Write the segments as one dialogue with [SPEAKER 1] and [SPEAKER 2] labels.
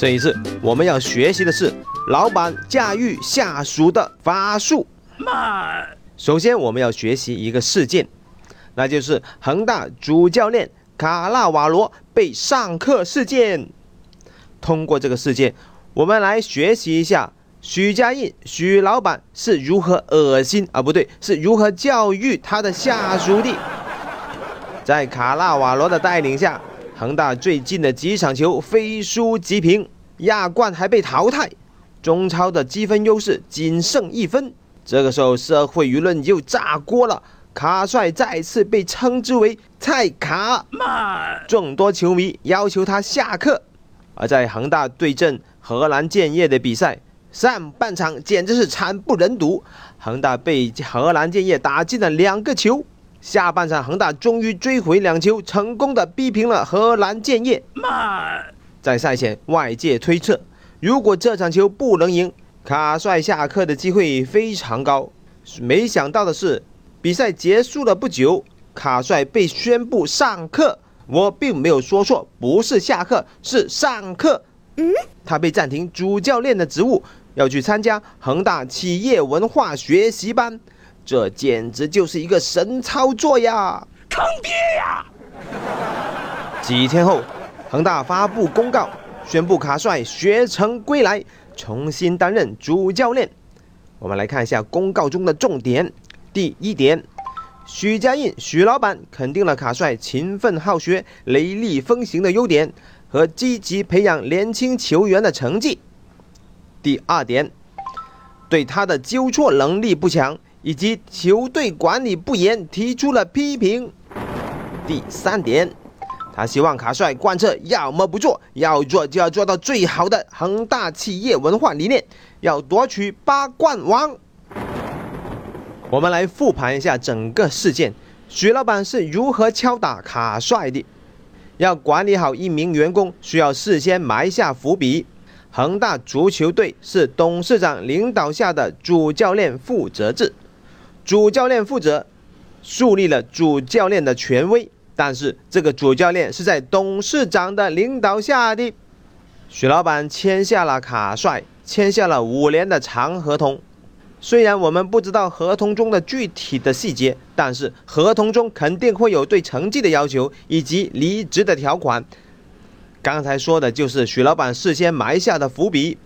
[SPEAKER 1] 这一次我们要学习的是老板驾驭下属的法术。慢。首先我们要学习一个事件，那就是恒大主教练卡纳瓦罗被上课事件。通过这个事件，我们来学习一下许家印许老板是如何恶心啊，不对，是如何教育他的下属的。在卡纳瓦罗的带领下。恒大最近的几场球非输即平，亚冠还被淘汰，中超的积分优势仅剩一分。这个时候，社会舆论又炸锅了，卡帅再次被称之为“菜卡”，众多球迷要求他下课。而在恒大对阵荷兰建业的比赛上半场，简直是惨不忍睹，恒大被荷兰建业打进了两个球。下半场，恒大终于追回两球，成功的逼平了荷兰建业。在赛前，外界推测，如果这场球不能赢，卡帅下课的机会非常高。没想到的是，比赛结束了不久，卡帅被宣布上课。我并没有说错，不是下课，是上课。嗯，他被暂停主教练的职务，要去参加恒大企业文化学习班。这简直就是一个神操作呀！坑爹呀！几天后，恒大发布公告，宣布卡帅学成归来，重新担任主教练。我们来看一下公告中的重点。第一点，许家印许老板肯定了卡帅勤奋好学、雷厉风行的优点和积极培养年轻球员的成绩。第二点，对他的纠错能力不强。以及球队管理不严提出了批评。第三点，他希望卡帅贯彻要么不做，要做就要做到最好的恒大企业文化理念，要夺取八冠王。我们来复盘一下整个事件，许老板是如何敲打卡帅的？要管理好一名员工，需要事先埋下伏笔。恒大足球队是董事长领导下的主教练负责制。主教练负责树立了主教练的权威，但是这个主教练是在董事长的领导下的。许老板签下了卡帅，签下了五年的长合同。虽然我们不知道合同中的具体的细节，但是合同中肯定会有对成绩的要求以及离职的条款。刚才说的就是许老板事先埋下的伏笔。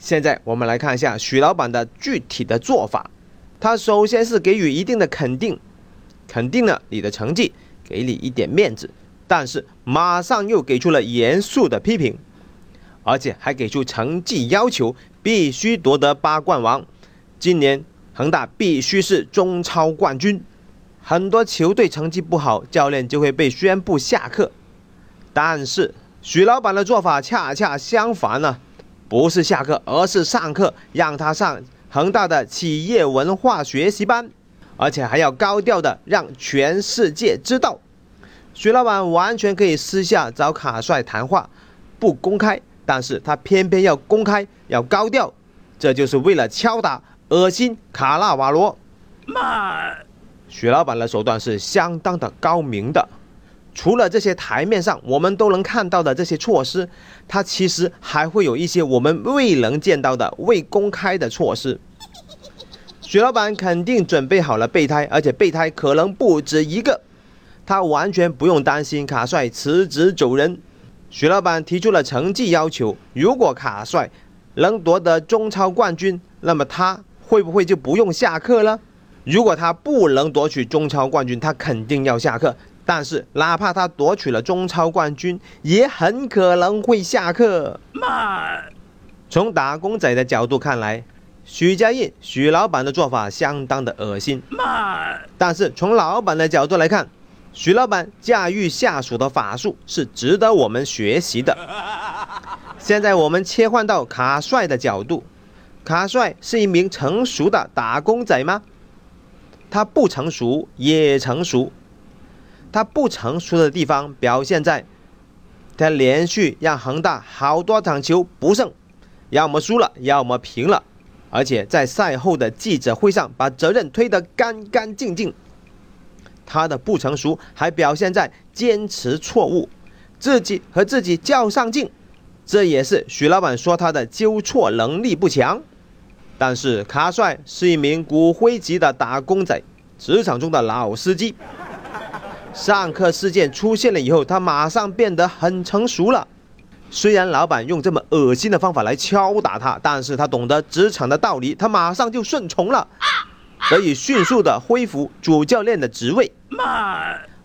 [SPEAKER 1] 现在我们来看一下许老板的具体的做法。他首先是给予一定的肯定，肯定了你的成绩，给你一点面子，但是马上又给出了严肃的批评，而且还给出成绩要求，必须夺得八冠王。今年恒大必须是中超冠军。很多球队成绩不好，教练就会被宣布下课。但是许老板的做法恰恰相反呢，不是下课，而是上课，让他上。恒大的企业文化学习班，而且还要高调的让全世界知道，徐老板完全可以私下找卡帅谈话，不公开，但是他偏偏要公开，要高调，这就是为了敲打、恶心卡纳瓦罗。妈，徐老板的手段是相当的高明的。除了这些台面上我们都能看到的这些措施，他其实还会有一些我们未能见到的未公开的措施。许老板肯定准备好了备胎，而且备胎可能不止一个，他完全不用担心卡帅辞职走人。许老板提出了成绩要求，如果卡帅能夺得中超冠军，那么他会不会就不用下课了？如果他不能夺取中超冠军，他肯定要下课。但是，哪怕他夺取了中超冠军，也很可能会下课。慢。从打工仔的角度看来，许家印许老板的做法相当的恶心。慢。但是从老板的角度来看，许老板驾驭下属的法术是值得我们学习的。现在我们切换到卡帅的角度，卡帅是一名成熟的打工仔吗？他不成熟也成熟。他不成熟的地方表现在，他连续让恒大好多场球不胜，要么输了，要么平了，而且在赛后的记者会上把责任推得干干净净。他的不成熟还表现在坚持错误，自己和自己较上劲，这也是徐老板说他的纠错能力不强。但是卡帅是一名骨灰级的打工仔，职场中的老司机。上课事件出现了以后，他马上变得很成熟了。虽然老板用这么恶心的方法来敲打他，但是他懂得职场的道理，他马上就顺从了，得以迅速的恢复主教练的职位。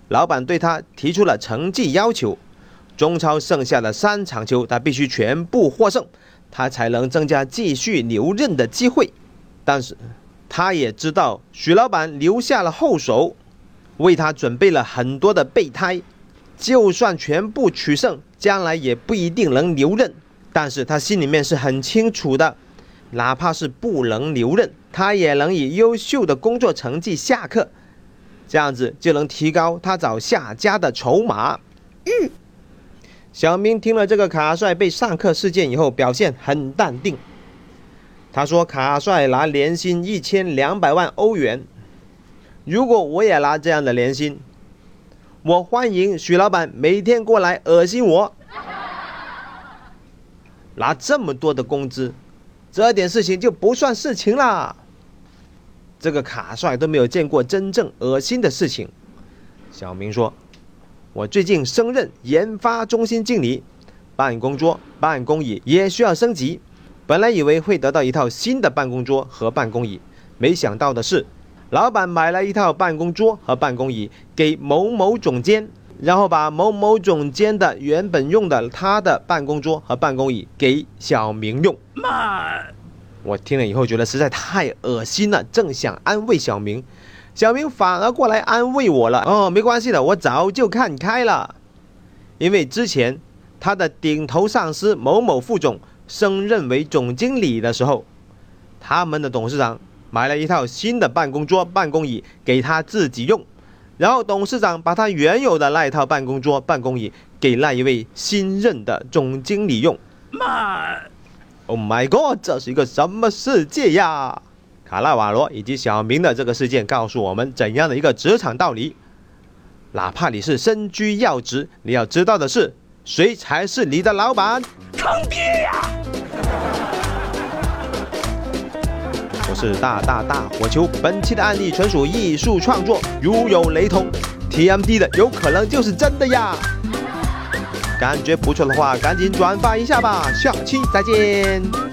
[SPEAKER 1] 老板对他提出了成绩要求，中超剩下的三场球他必须全部获胜，他才能增加继续留任的机会。但是，他也知道许老板留下了后手，为他准备了很多的备胎，就算全部取胜，将来也不一定能留任。但是他心里面是很清楚的，哪怕是不能留任，他也能以优秀的工作成绩下课。这样子就能提高他找下家的筹码。嗯，小明听了这个卡帅被上课事件以后，表现很淡定。他说：“卡帅拿年薪一千两百万欧元，如果我也拿这样的年薪，我欢迎许老板每天过来恶心我。拿这么多的工资，这点事情就不算事情啦。”这个卡帅都没有见过真正恶心的事情。小明说：“我最近升任研发中心经理，办公桌、办公椅也需要升级。本来以为会得到一套新的办公桌和办公椅，没想到的是，老板买了一套办公桌和办公椅给某某总监，然后把某某总监的原本用的他的办公桌和办公椅给小明用。”妈我听了以后觉得实在太恶心了，正想安慰小明，小明反而过来安慰我了。哦，没关系的，我早就看开了，因为之前他的顶头上司某某副总升任为总经理的时候，他们的董事长买了一套新的办公桌、办公椅给他自己用，然后董事长把他原有的那一套办公桌、办公椅给那一位新任的总经理用。妈。Oh my god！这是一个什么世界呀？卡纳瓦罗以及小明的这个事件告诉我们怎样的一个职场道理？哪怕你是身居要职，你要知道的是，谁才是你的老板？坑爹呀！是大大大火球，本期的案例纯属艺术创作，如有雷同，TMD 的有可能就是真的呀。感觉不错的话，赶紧转发一下吧！下期再见。